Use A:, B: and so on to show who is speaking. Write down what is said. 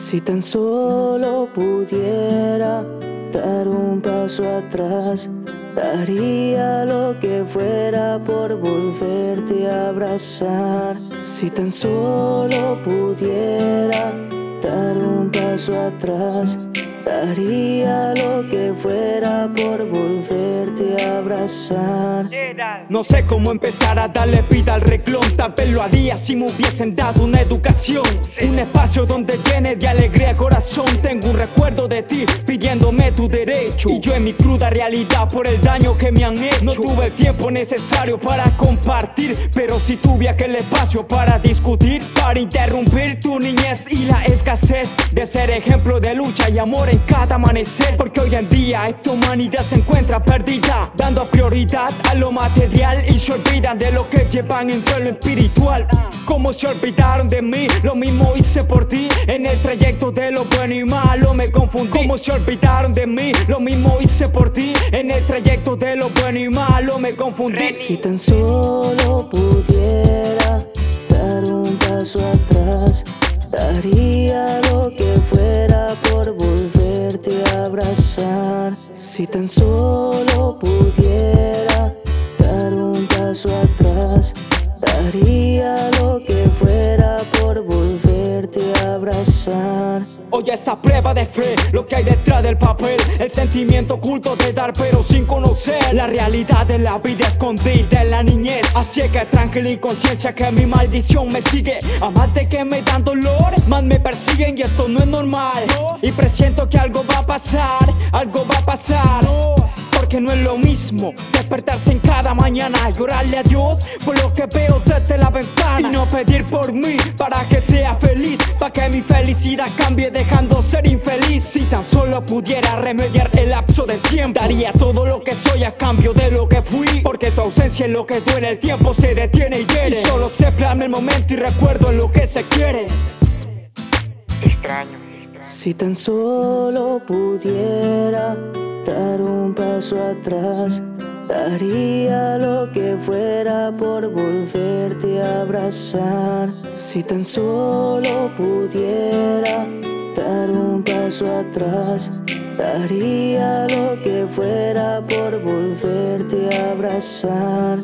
A: Si tan solo pudiera dar un paso atrás, daría lo que fuera por volverte a abrazar. Si tan solo pudiera dar un paso atrás, Daría lo que fuera por volverte a abrazar.
B: No sé cómo empezar a darle vida al reclón. Tal vez lo haría si me hubiesen dado una educación. Un espacio donde llene de alegría el corazón. Tengo un recuerdo de ti pidiéndome tu derecho. Y yo en mi cruda realidad por el daño que me han hecho. No tuve el tiempo necesario para compartir. Pero si tuve aquel espacio para discutir. Para interrumpir tu niñez y la escasez de ser ejemplo de lucha y amor en cada amanecer Porque hoy en día esta humanidad se encuentra perdida Dando prioridad a lo material y se olvidan de lo que llevan en lo espiritual. Como se olvidaron de mí, lo mismo hice por ti En el trayecto de lo bueno y malo me confundí. Como se olvidaron de mí, lo mismo hice por ti En el trayecto de lo bueno y malo me confundí.
A: Si tan solo pudiera Si tan solo pudiera abrazar.
B: Oye esa prueba de fe, lo que hay detrás del papel. El sentimiento oculto de dar pero sin conocer. La realidad de la vida escondida en la niñez. Así que tranquila y conciencia que mi maldición me sigue. A más de que me dan dolor, más me persiguen y esto no es normal. Y presiento que algo va a pasar, algo va a pasar. Porque no es lo mismo despertarse en cada mañana y orarle a Dios por lo que veo desde la ventana y no pedir por mí para que sea feliz, para que mi felicidad cambie dejando ser infeliz. Si tan solo pudiera remediar el lapso del tiempo, daría todo lo que soy a cambio de lo que fui, porque tu ausencia es lo que duele, el tiempo se detiene y hiere. Y solo se plasma el momento y recuerdo en lo que se quiere.
C: Extraño.
A: Si tan solo pudiera dar un paso atrás, daría lo que fuera por volverte a abrazar. Si tan solo pudiera dar un paso atrás, daría lo que fuera por volverte a abrazar.